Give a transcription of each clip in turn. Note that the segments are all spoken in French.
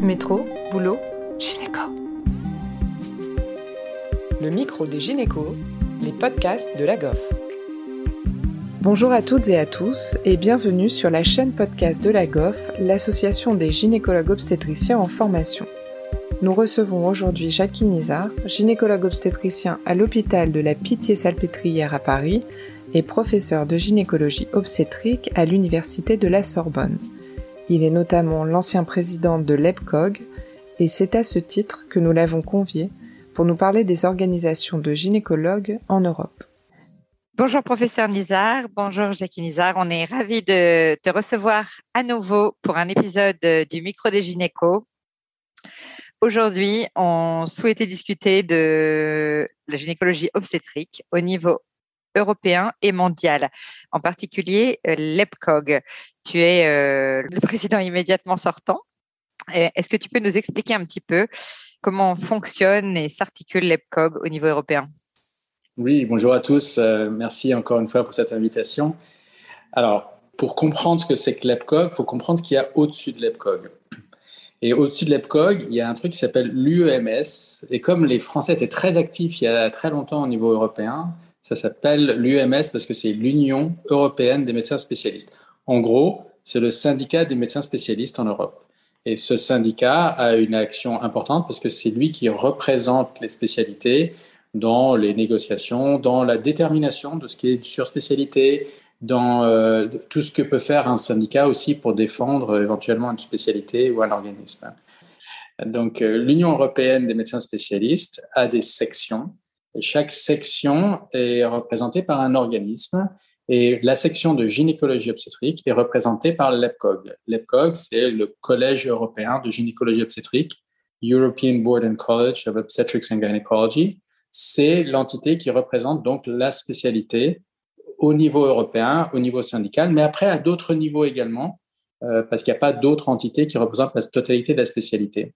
Métro, boulot, gynéco. Le micro des gynécos, les podcasts de la GOF. Bonjour à toutes et à tous et bienvenue sur la chaîne podcast de la GOF, l'association des gynécologues obstétriciens en formation. Nous recevons aujourd'hui Jacqueline Nizar, gynécologue obstétricien à l'hôpital de la Pitié-Salpêtrière à Paris et professeur de gynécologie obstétrique à l'Université de la Sorbonne. Il est notamment l'ancien président de l'EPCOG et c'est à ce titre que nous l'avons convié pour nous parler des organisations de gynécologues en Europe. Bonjour professeur Nizar, bonjour Jackie Nizar, on est ravis de te recevoir à nouveau pour un épisode du micro des gynécos. Aujourd'hui, on souhaitait discuter de la gynécologie obstétrique au niveau européen et mondial, en particulier euh, l'EPCOG. Tu es euh, le président immédiatement sortant. Est-ce que tu peux nous expliquer un petit peu comment fonctionne et s'articule l'EPCOG au niveau européen? Oui, bonjour à tous. Euh, merci encore une fois pour cette invitation. Alors, pour comprendre ce que c'est que l'EPCOG, il faut comprendre ce qu'il y a au-dessus de l'EPCOG. Et au-dessus de l'EPCOG, il y a un truc qui s'appelle l'UEMS. Et comme les Français étaient très actifs il y a très longtemps au niveau européen, ça s'appelle l'UMS parce que c'est l'Union européenne des médecins spécialistes. En gros, c'est le syndicat des médecins spécialistes en Europe. Et ce syndicat a une action importante parce que c'est lui qui représente les spécialités dans les négociations, dans la détermination de ce qui est sur spécialité, dans euh, tout ce que peut faire un syndicat aussi pour défendre éventuellement une spécialité ou un organisme. Donc, euh, l'Union européenne des médecins spécialistes a des sections chaque section est représentée par un organisme. Et la section de gynécologie obstétrique est représentée par l'EPCOG. L'EPCOG, c'est le Collège européen de gynécologie obstétrique, European Board and College of Obstetrics and Gynecology. C'est l'entité qui représente donc la spécialité au niveau européen, au niveau syndical, mais après à d'autres niveaux également, euh, parce qu'il n'y a pas d'autres entités qui représentent la totalité de la spécialité.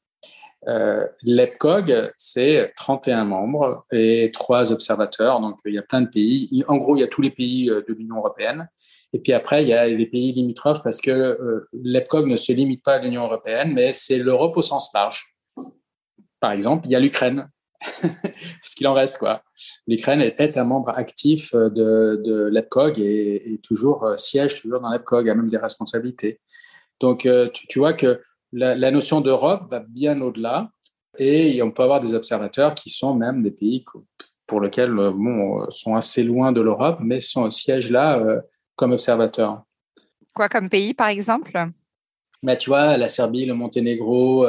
Euh, L'EPCOG, c'est 31 membres et trois observateurs. Donc, il y a plein de pays. En gros, il y a tous les pays euh, de l'Union européenne. Et puis après, il y a les pays limitrophes parce que euh, l'EPCOG ne se limite pas à l'Union européenne, mais c'est l'Europe au sens large. Par exemple, il y a l'Ukraine. parce qu'il en reste, quoi. L'Ukraine est un membre actif de, l'EPCOG et, toujours siège toujours dans l'EPCOG, a même des responsabilités. Donc, tu vois que la, notion d'Europe va bien au-delà et on peut avoir des observateurs qui sont même des pays pour lesquels euh, bon, euh, sont assez loin de l'Europe, mais sont au siège là euh, comme observateurs. Quoi comme pays, par exemple? Bah, Tu vois, la Serbie, le Monténégro,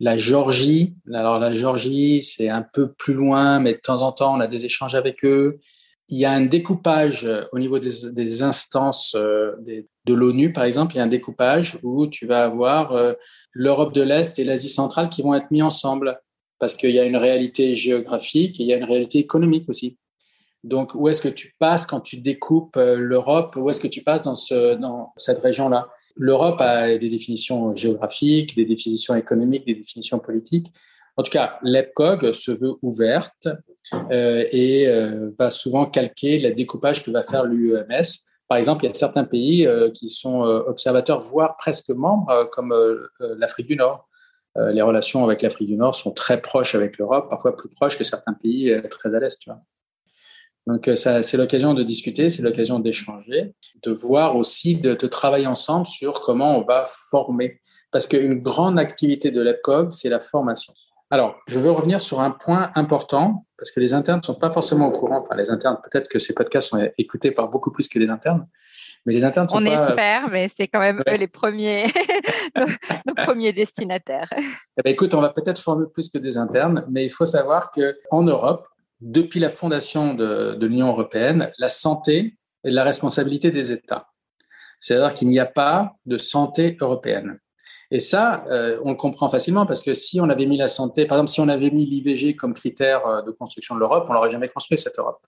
la Géorgie. Alors la Géorgie, c'est un peu plus loin, mais de temps en temps, on a des échanges avec eux. Il y a un découpage au niveau des, instances des, de l'ONU, par exemple, il y a un découpage où tu vas avoir euh, l'Europe de l'Est et l'Asie centrale qui vont être mis ensemble parce qu'il y a une réalité géographique et il y a une réalité économique aussi. Donc, où est-ce que tu passes quand tu découpes euh, l'Europe? Où est-ce que tu passes dans, ce, dans cette région-là? L'Europe a des définitions géographiques, des définitions économiques, des définitions politiques. En tout cas, l'EPCOG se veut ouverte euh, et va souvent calquer le découpage que va faire l'UEMS par exemple, il y a certains pays euh, qui sont euh, observateurs, voire presque membres, euh, comme l'Afrique du Nord. les relations avec l'Afrique du Nord sont très proches avec l'Europe, parfois plus proches que certains pays très à l'Est. Donc, c'est l'occasion de discuter, c'est l'occasion d'échanger, de voir aussi, de, de, travailler ensemble sur comment on va former. Parce qu'une grande activité de l'EPCOG, c'est la formation. Alors, je veux revenir sur un point important, parce que les internes ne sont pas forcément au courant. Enfin, les internes, peut-être que ces podcasts sont écoutés par beaucoup plus que les internes. Mais les internes sont On pas... espère, mais c'est quand même eux les premiers, nos, premiers destinataires. Eh bien, écoute, on va peut-être former plus que des internes, mais il faut savoir qu'en Europe, depuis la fondation de, de l'Union européenne, la santé est la responsabilité des États. C'est-à-dire qu'il n'y a pas de santé européenne. Et ça, euh, on le comprend facilement parce que si on avait mis la santé, par exemple, si on avait mis l'IVG comme critère euh, de construction de l'Europe, on n'aurait jamais construit cette Europe.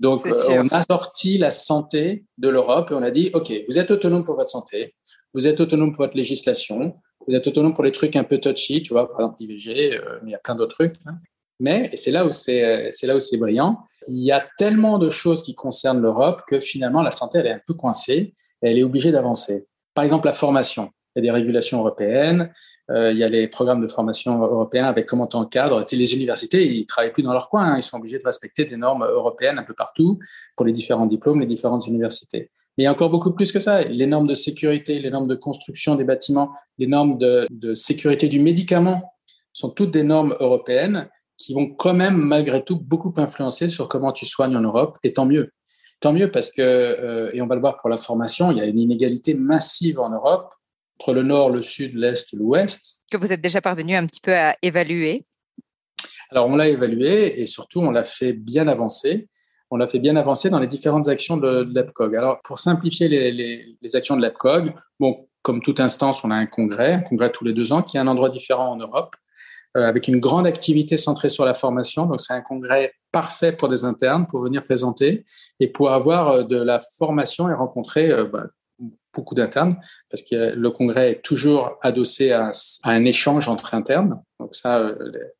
Donc, euh, on a sorti la santé de l'Europe et on a dit, OK, vous êtes autonome pour votre santé, vous êtes autonome pour votre législation, vous êtes autonome pour les trucs un peu touchy, tu vois, par exemple l'IVG, mais il y a plein d'autres trucs. Hein. Mais, et c'est là où c'est, c'est là où c'est brillant, il y a tellement de choses qui concernent l'Europe que finalement, la santé, elle est un peu coincée et elle est obligée d'avancer. Par exemple, la formation il y a des régulations européennes, il y a les programmes de formation européens avec comment tu encadres. Les universités, ils ne travaillent plus dans leur coin. Hein. Ils sont obligés de respecter des normes européennes un peu partout pour les différents diplômes, les différentes universités. Mais il y a encore beaucoup plus que ça. Les normes de sécurité, les normes de construction des bâtiments, les normes de, de sécurité du médicament sont toutes des normes européennes qui vont quand même, malgré tout, beaucoup influencer sur comment tu soignes en Europe. Et tant mieux. Tant mieux parce que, euh, et on va le voir pour la formation, il y a une inégalité massive en Europe entre le nord, le sud, l'est, l'ouest. Que vous êtes déjà parvenu un petit peu à évaluer Alors, on l'a évalué et surtout, on l'a fait bien avancer. On l'a fait bien avancer dans les différentes actions de, l'EPCOG. Alors, pour simplifier les, les, les actions de l'EPCOG, bon, comme toute instance, on a un congrès, un congrès tous les deux ans, qui est un endroit différent en Europe. Euh, avec une grande activité centrée sur la formation. Donc, c'est un congrès parfait pour des internes pour venir présenter et pour avoir euh, de la formation et rencontrer euh, bah, beaucoup d'internes parce que le congrès est toujours adossé à, un échange entre internes. Donc, ça,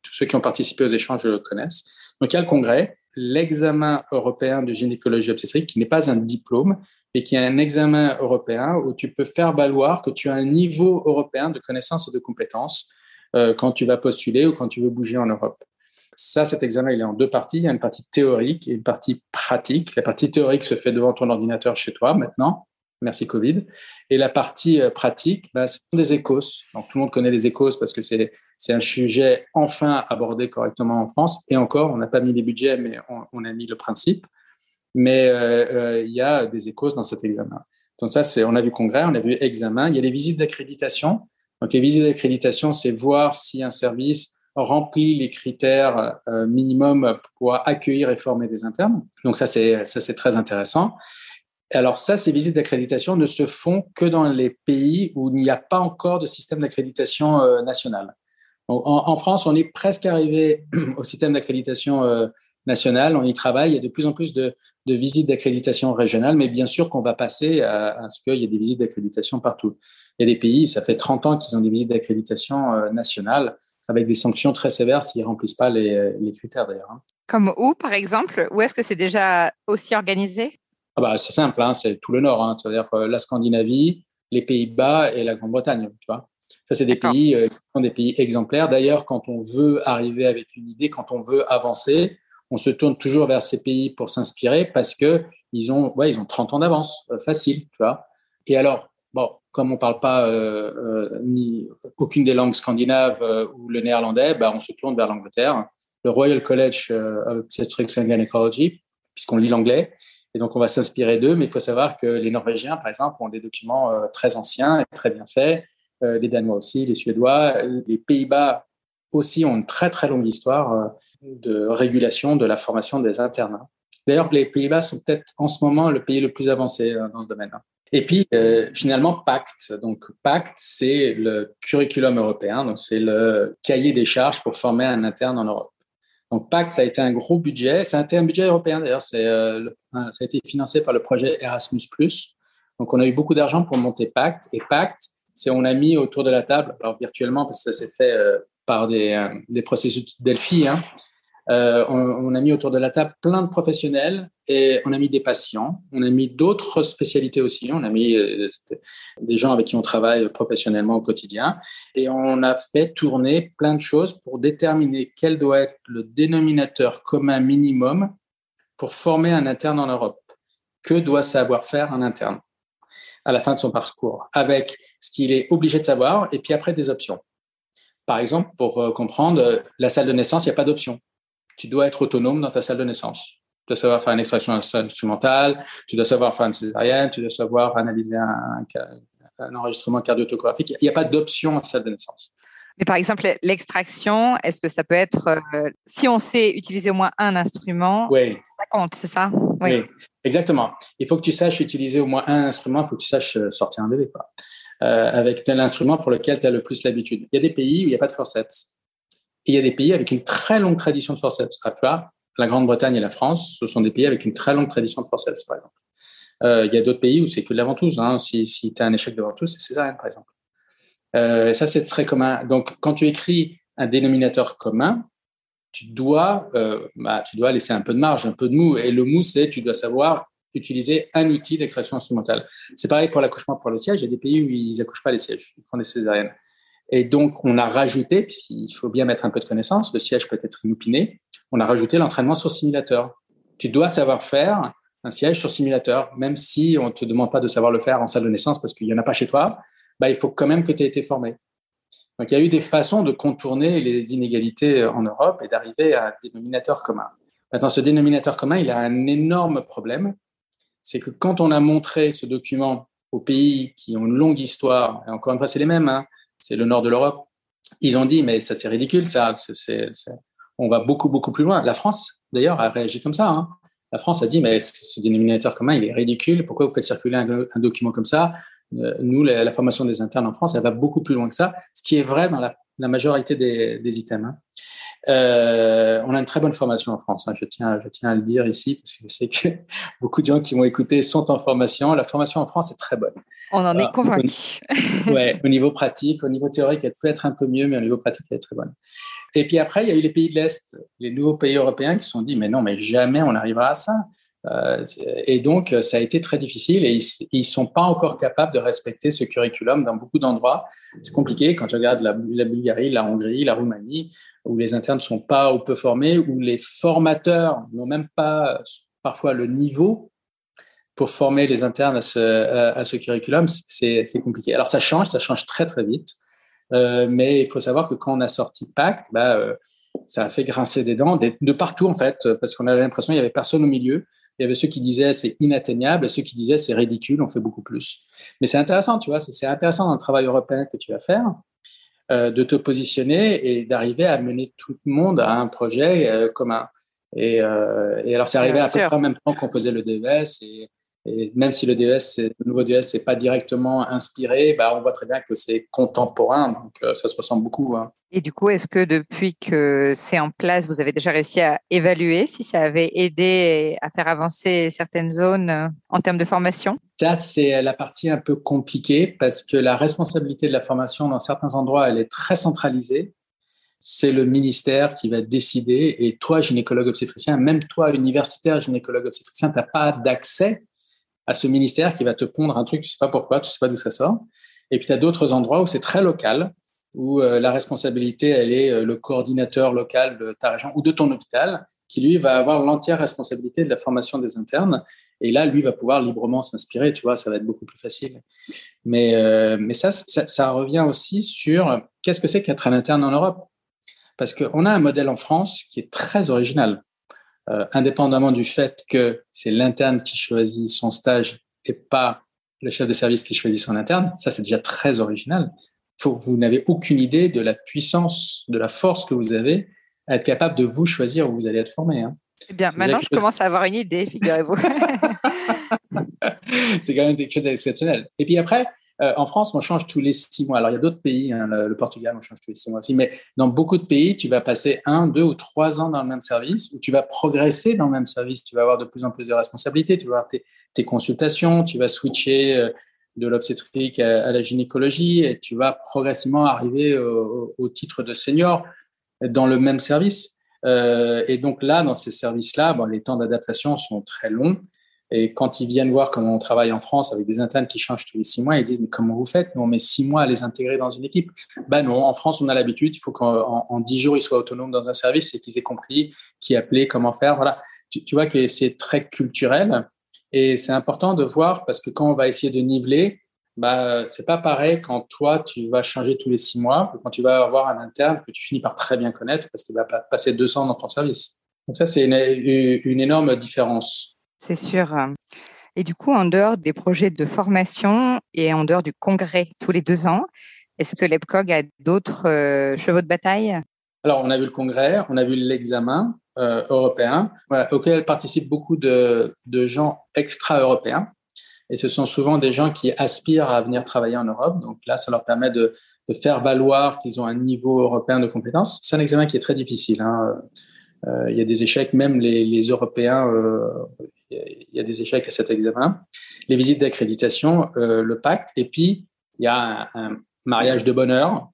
tous ceux qui ont participé aux échanges le connaissent. Donc, il y a le congrès, l'examen européen de gynécologie obstétrique qui n'est pas un diplôme, mais qui est un examen européen où tu peux faire valoir que tu as un niveau européen de connaissances et de compétences euh, quand tu vas postuler ou quand tu veux bouger en Europe. Ça, cet examen, il est en deux parties. Il y a une partie théorique et une partie pratique. La partie théorique se fait devant ton ordinateur chez toi maintenant. Merci Covid. Et la partie euh, pratique, bah, ce sont des échos. Donc, tout le monde connaît les échos parce que c'est, c'est un sujet enfin abordé correctement en France. Et encore, on n'a pas mis les budgets, mais on, a mis le principe. Mais euh, il y a des échos dans cet examen. Donc ça, c'est, on a vu congrès, on a vu examen. Il y a les visites d'accréditation. Donc, les visites d'accréditation, c'est voir si un service remplit les critères euh, minimums pour accueillir et former des internes. Donc, ça, c'est, ça, c'est très intéressant. Alors, ça, ces visites d'accréditation ne se font que dans les pays où il n'y a pas encore de système d'accréditation euh, national. en, France, on est presque arrivé au système d'accréditation euh, national. On y travaille. Il y a de plus en plus de, visites d'accréditation régionales, mais bien sûr qu'on va passer à, ce qu'il y ait des visites d'accréditation partout. Il y a des pays, ça fait 30 ans qu'ils ont des visites d'accréditation euh, nationales avec des sanctions très sévères s'ils ne remplissent pas les, critères d'ailleurs. Hein. Comme où, par exemple? Où est-ce que c'est déjà aussi organisé? Ah bah, C'est simple, hein, c'est tout le Nord, hein, c'est-à-dire euh, la Scandinavie, les Pays-Bas et la Grande-Bretagne. Tu vois ça, c'est des pays euh, qui sont des pays exemplaires. D'ailleurs, quand on veut arriver avec une idée, quand on veut avancer, on se tourne toujours vers ces pays pour s'inspirer parce que ils ont, ouais, ils ont 30 ans d'avance, facile, tu vois. Et alors, bon, comme on ne parle pas euh, euh, ni aucune des langues scandinaves euh, ou le néerlandais, bah, on se tourne vers l'Angleterre. Le Royal College of Obstetrics and Gynecology, puisqu'on lit l'anglais. Et donc, on va s'inspirer d'eux. Mais il faut savoir que les Norvégiens, par exemple, ont des documents très anciens et très bien faits. les Danois aussi, les Suédois. Les Pays-Bas aussi ont une très, très longue histoire de régulation de la formation des internes. D'ailleurs, les Pays-Bas sont peut-être en ce moment le pays le plus avancé dans ce domaine. Et puis, euh, finalement, PACT. Donc, PACT, c'est le curriculum européen, donc c'est le cahier des charges pour former un interne en Europe. Donc, PACT, ça a été un gros budget. A été un budget européen, d'ailleurs. C'est, euh, ça a été financé par le projet Erasmus+. Donc, on a eu beaucoup d'argent pour monter PACT. Et PACT, c'est on a mis autour de la table, alors virtuellement, parce que ça s'est fait euh, par des, des processus Delphi, hein, euh, on, a mis autour de la table plein de professionnels et on a mis des patients, on a mis d'autres spécialités aussi, on a mis euh, des gens avec qui on travaille professionnellement au quotidien et on a fait tourner plein de choses pour déterminer quel doit être le dénominateur commun minimum pour former un interne en Europe. Que doit savoir faire un interne à la fin de son parcours avec ce qu'il est obligé de savoir et puis après des options. Par exemple, pour euh, comprendre la salle de naissance, il n'y a pas d'option tu dois être autonome dans ta salle de naissance. Tu dois savoir faire une extraction instrumentale, tu dois savoir faire une césarienne, tu dois savoir analyser un, enregistrement cardiotographique. Il n'y a pas d'option en salle de naissance. Mais par exemple, l'extraction, est-ce que ça peut être, euh, si on sait utiliser au moins un instrument, oui. ça compte, c'est ça? Oui. exactement. Il faut que tu saches utiliser au moins un instrument, il faut que tu saches euh, sortir un bébé quoi. Euh, avec tel instrument pour lequel tu as le plus l'habitude. Il y a des pays où il n'y a pas de forceps il y a des pays avec une très longue tradition de forceps. À part la Grande-Bretagne et la France, ce sont des pays avec une très longue tradition de forceps, par exemple. Euh, il y a d'autres pays où c'est que de la ventouse. Hein. Si, si tu as un échec de ventouse, c'est césarienne, par exemple. Euh, ça, c'est très commun. Donc, quand tu écris un dénominateur commun, tu dois, euh, bah, tu dois laisser un peu de marge, un peu de mou. Et le mou, c'est tu dois savoir utiliser un outil d'extraction instrumentale. C'est pareil pour l'accouchement pour le siège. Il y a des pays où ils accouchent pas les sièges, ils prennent des césariennes. Et donc, on a rajouté, puisqu'il faut bien mettre un peu de connaissance, le siège peut être inopiné, on a rajouté l'entraînement sur simulateur. Tu dois savoir faire un siège sur simulateur, même si on ne te demande pas de savoir le faire en salle de naissance parce qu'il n'y en a pas chez toi, bah, il faut quand même que tu aies été formé. Donc, il y a eu des façons de contourner les inégalités en Europe et d'arriver à un dénominateur commun. Maintenant, ce dénominateur commun, il a un énorme problème. C'est que quand on a montré ce document aux pays qui ont une longue histoire, et encore une fois, c'est les mêmes, hein, c'est le nord de l'Europe, ils ont dit, mais ça c'est ridicule, ça, on va beaucoup, beaucoup plus loin. La France, d'ailleurs, a réagi comme ça. Hein. La France a dit, mais ce dénominateur commun, il est ridicule, pourquoi vous faites circuler un, document comme ça? Euh, Nous, la, formation des internes en France, elle va beaucoup plus loin que ça, ce qui est vrai dans la, majorité des, items. Hein. Euh, on a une très bonne formation en France. Hein. Je, tiens, je tiens à le dire ici parce que je sais que beaucoup de gens qui m'ont écouté sont en formation. La formation en France est très bonne. On en est convaincu. ouais, au niveau pratique, au niveau théorique, elle peut être un peu mieux, mais au niveau pratique, elle est très bonne. Et puis après, il y a eu les pays de l'Est, les nouveaux pays européens qui se sont dit, mais non, mais jamais on arrivera à ça. Euh, et donc, ça a été très difficile et ils ne sont pas encore capables de respecter ce curriculum dans beaucoup d'endroits. C'est compliqué quand tu regardes la, Bulgarie, la Hongrie, la Roumanie, où les internes ne sont pas ou peu formés, où les formateurs n'ont même pas parfois le niveau pour former les internes à ce, curriculum, c'est compliqué. Alors ça change, ça change très très vite. Euh, mais il faut savoir que quand on a sorti Pacte, bah, euh, ça a fait grincer des dents de, partout en fait, parce qu'on avait l'impression qu'il y avait personne au milieu. Il y avait ceux qui disaient c'est inatteignable et ceux qui disaient c'est ridicule, on fait beaucoup plus. Mais c'est intéressant, tu vois, c'est intéressant dans le travail européen que tu vas faire, euh, de te positionner et d'arriver à mener tout le monde à un projet euh, commun. Et, euh, et, alors, c'est arrivé à peu près en même temps qu'on faisait le DVS et, et même si le DS, le nouveau DS, n'est pas directement inspiré, bah, on voit très bien que c'est contemporain, donc euh, ça se ressemble beaucoup. Hein. Et du coup, est-ce que depuis que c'est en place, vous avez déjà réussi à évaluer si ça avait aidé à faire avancer certaines zones euh, en termes de formation? Ça, c'est la partie un peu compliquée parce que la responsabilité de la formation dans certains endroits, elle est très centralisée. C'est le ministère qui va décider. Et toi, gynécologue obstétricien, même toi, universitaire gynécologue obstétricien, tu n'as pas d'accès à ce ministère qui va te pondre un truc, tu sais pas pourquoi, tu sais pas d'où ça sort. Et puis tu as d'autres endroits où c'est très local, où euh, la responsabilité, elle est euh, le coordinateur local de ta région ou de ton hôpital, qui lui va avoir l'entière responsabilité de la formation des internes. Et là, lui va pouvoir librement s'inspirer, tu vois, ça va être beaucoup plus facile. Mais, euh, ça, ça, ça, revient aussi sur qu'est-ce que c'est qu'être un interne en Europe? Parce qu'on a un modèle en France qui est très original. Euh, indépendamment du fait que c'est l'interne qui choisit son stage et pas le chef de service qui choisit son interne, ça c'est déjà très original. Faut, vous n'avez aucune idée de la puissance, de la force que vous avez à être capable de vous choisir où vous allez être formé. Hein. Eh bien, maintenant, je commence à avoir une idée, figurez-vous. c'est quand même quelque chose d'exceptionnel. Et puis après, euh, en France, on change tous les six mois. Alors, il y a d'autres pays, hein, le, Portugal, on change tous les six mois aussi, mais dans beaucoup de pays, tu vas passer un, deux ou trois ans dans le même service, où tu vas progresser dans le même service, tu vas avoir de plus en plus de responsabilités, tu vas avoir tes, consultations, tu vas switcher euh, de l'obstétrique à, la gynécologie, et tu vas progressivement arriver au, titre de senior dans le même service. Euh, et donc là, dans ces services-là, bon, les temps d'adaptation sont très longs. Et quand ils viennent voir comment on travaille en France avec des internes qui changent tous les six mois, ils disent mais comment vous faites? Nous on met six mois à les intégrer dans une équipe. Ben non, en France on a l'habitude. Il faut qu'en dix jours ils soient autonomes dans un service et qu'ils aient compris qui appeler, comment faire. Voilà. Tu, vois que c'est très culturel et c'est important de voir parce que quand on va essayer de niveler, bah c'est pas pareil quand toi tu vas changer tous les six mois que quand tu vas avoir un interne que tu finis par très bien connaître parce qu'il va passer 200 dans ton service. Donc ça c'est une énorme différence. C'est sûr. Et du coup, en dehors des projets de formation et en dehors du congrès tous les deux ans, est-ce que l'EPCOG a d'autres euh, chevaux de bataille? Alors, on a vu le congrès, on a vu l'examen euh, européen, auquel participent beaucoup de, gens extra-européens. Et ce sont souvent des gens qui aspirent à venir travailler en Europe. Donc là, ça leur permet de, faire valoir qu'ils ont un niveau européen de compétences. C'est un examen qui est très difficile. Hein. Euh, il y a des échecs, même les Européens il y a des échecs à cet examen, les visites d'accréditation, euh, le pacte, et puis il y a un, mariage de bonheur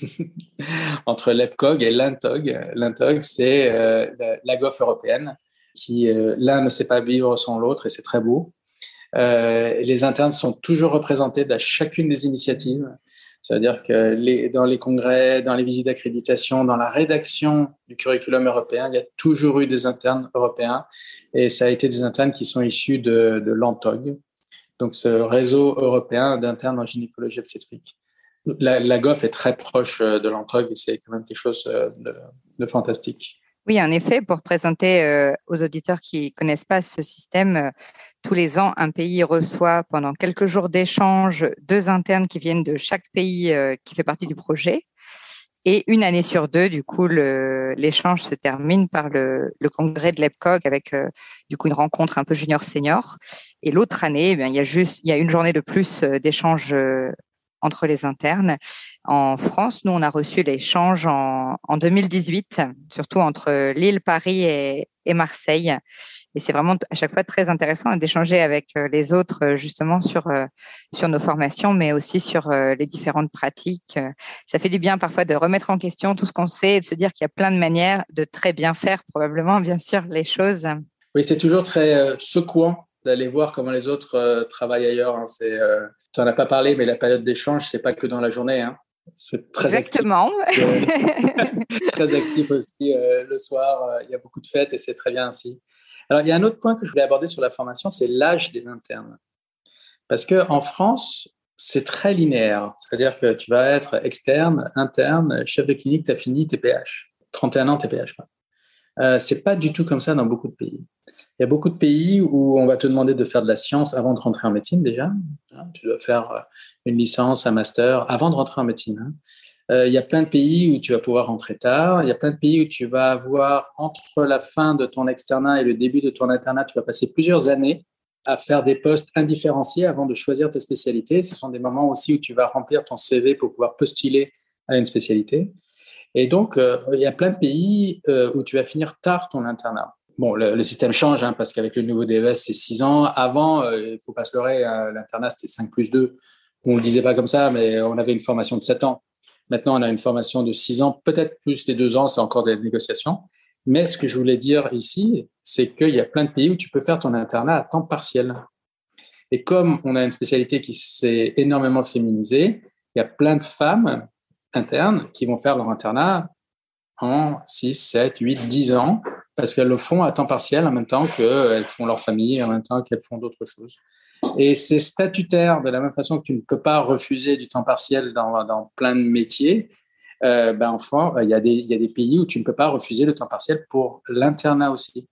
entre l'EPCOG et l'INTOG. L'INTOG, c'est euh, la GOF européenne, qui euh, l'un ne sait pas vivre sans l'autre, et c'est très beau. les internes sont toujours représentés dans chacune des initiatives. C'est-à-dire que les, dans les congrès, dans les visites d'accréditation, dans la rédaction du curriculum européen, il y a toujours eu des internes européens et ça a été des internes qui sont issus de, de l'ANTOG, donc ce réseau européen d'internes en gynécologie obstétrique. La, la, GOF est très proche euh, de l'ANTOG et c'est quand même quelque chose euh, de, de fantastique. Oui, en effet, pour présenter euh, aux auditeurs qui connaissent pas ce système, euh, tous les ans, un pays reçoit pendant quelques jours d'échange deux internes qui viennent de chaque pays euh, qui fait partie du projet. Et une année sur deux, du coup, l'échange se termine par le, congrès de l'EPCOG avec du coup une rencontre un peu junior-senior. Et l'autre année, eh il y a juste, il y a une journée de plus d'échange entre les internes. En France, nous, on a reçu l'échange en, en 2018, surtout entre Lille, Paris et, et Marseille. Et c'est vraiment à chaque fois très intéressant d'échanger avec euh, les autres euh, justement sur euh, sur nos formations, mais aussi sur les différentes pratiques. Ça fait du bien parfois de remettre en question tout ce qu'on sait et de se dire qu'il y a plein de manières de très bien faire probablement, bien sûr, les choses. Oui, c'est toujours très secouant d'aller voir comment les autres travaillent ailleurs. Hein. C'est tu n'en as pas parlé, mais la période d'échange, c'est pas que dans la journée. Hein. C'est très Exactement. Actif. très actif aussi euh, le soir. Euh, il y a beaucoup de fêtes et c'est très bien ainsi. Alors, il y a un autre point que je voulais aborder sur la formation, c'est l'âge des internes. Parce qu'en France, c'est très linéaire. C'est-à-dire que tu vas être externe, interne, chef de clinique, tu as fini TPH. 31 ans TPH. Euh, c'est pas du tout comme ça dans beaucoup de pays. Il y a beaucoup de pays où on va te demander de faire de la science avant de rentrer en médecine déjà. Tu dois faire euh, une licence, un master avant de rentrer en médecine. Hein. Euh, il y a plein de pays où tu vas pouvoir rentrer tard. Il y a plein de pays où tu vas avoir, entre la fin de ton externat et le début de ton internat, tu vas passer plusieurs années à faire des postes indifférenciés avant de choisir tes spécialités. Ce sont des moments aussi où tu vas remplir ton CV pour pouvoir postuler à une spécialité. Et donc, euh, il y a plein de pays où tu vas finir tard ton internat. Bon, le, système change hein, parce qu'avec le nouveau DES, c'est 6 ans. Avant, euh, il ne faut pas se leurrer, euh, l'internat, c'était 5 plus 2. On ne le disait pas comme ça, mais on avait une formation de 7 ans. Maintenant, on a une formation de 6 ans, peut-être plus les 2 ans, c'est encore des négociations. Mais ce que je voulais dire ici, c'est qu'il y a plein de pays où tu peux faire ton internat à temps partiel. Et comme on a une spécialité qui s'est énormément féminisée, il y a plein de femmes internes qui vont faire leur internat en 6, 7, 8, 10 ans parce qu'elles le font à temps partiel en même temps qu'elles font leur famille, en même temps qu'elles font d'autres choses. Et c'est statutaire de la même façon que tu ne peux pas refuser du temps partiel dans, dans plein de métiers. Euh, ben enfin, il y, a des, il y a des pays où tu ne peux pas refuser le temps partiel pour l'internat aussi.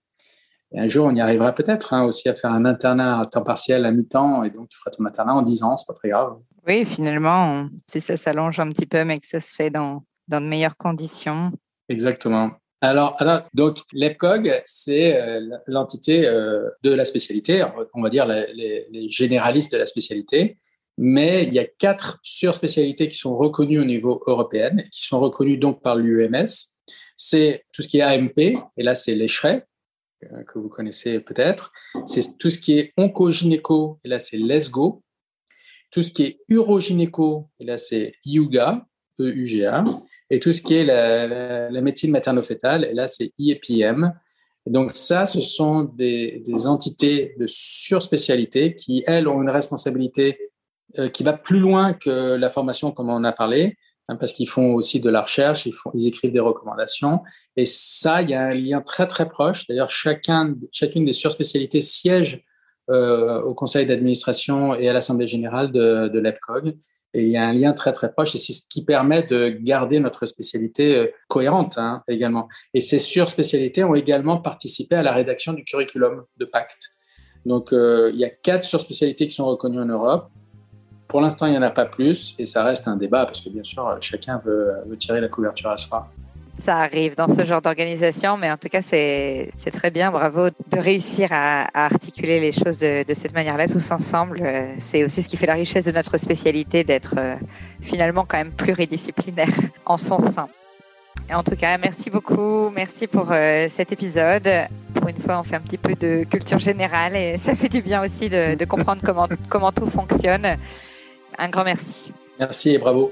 Et un jour, on y arrivera peut-être hein, aussi à faire un internat à temps partiel à mi-temps, et donc tu feras ton internat en 10 ans, c'est pas très grave. Oui, finalement, si ça s'allonge un petit peu, mais que ça se fait dans, dans de meilleures conditions. Exactement. Alors, donc l'EPCOG, c'est euh, l'entité euh, de la spécialité, on va dire les, généralistes de la spécialité, mais il y a quatre surspécialités qui sont reconnues au niveau européen, qui sont reconnues donc par l'UMS. C'est tout ce qui est AMP, et là c'est l'ECHRE, que vous connaissez peut-être. C'est tout ce qui est oncogynéco, et là c'est l'ESGO. Tout ce qui est urogynéco, et là c'est IUGA, EUGA et tout ce qui est la, médecine materno-fétale, et là, c'est IEPM. donc ça, ce sont des, entités de surspécialité qui, elles, ont une responsabilité euh, qui va plus loin que la formation, comme on a parlé, hein, parce qu'ils font aussi de la recherche, ils écrivent des recommandations. Et ça, il y a un lien très, très proche. D'ailleurs, chacun, chacune des surspécialités siège euh, au conseil d'administration et à l'assemblée générale de, de l'EPCOG. Et il y a un lien très très proche et c'est ce qui permet de garder notre spécialité euh, cohérente hein, également. Et ces surspécialités ont également participé à la rédaction du curriculum de Pacte. Donc euh, il y a quatre surspécialités qui sont reconnues en Europe. Pour l'instant, il n'y en a pas plus et ça reste un débat parce que bien sûr, chacun veut, veut tirer la couverture à soi ça arrive dans ce genre d'organisation, mais en tout cas, c'est très bien. Bravo de réussir à, articuler les choses de, cette manière-là, tous ensemble. Euh, c'est aussi ce qui fait la richesse de notre spécialité, d'être euh, finalement quand même pluridisciplinaire en son sein. En tout cas, merci beaucoup. Merci pour euh, cet épisode. Pour une fois, on fait un petit peu de culture générale et ça fait du bien aussi de, comprendre comment tout fonctionne. Un grand merci. Merci et bravo.